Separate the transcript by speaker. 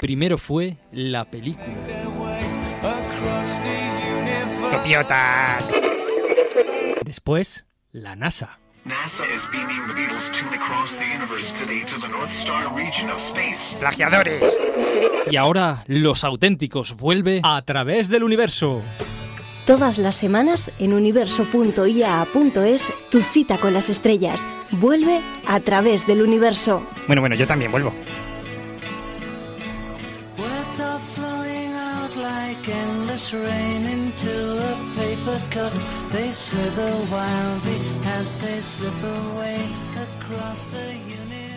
Speaker 1: Primero fue la película.
Speaker 2: ¡Copiotas!
Speaker 1: Después, la NASA.
Speaker 3: NASA is beaming the Beatles tune across the universe today to the North Star region of space.
Speaker 2: ¡Plagiadores!
Speaker 1: Y ahora, Los Auténticos vuelve
Speaker 4: A través del universo.
Speaker 5: Todas las semanas en universo.ia.es tu cita con las estrellas. Vuelve a través del universo.
Speaker 2: Bueno, bueno, yo también vuelvo.
Speaker 6: Are flowing out like endless rain into a paper cup. They slither wildly as they slip away across the universe.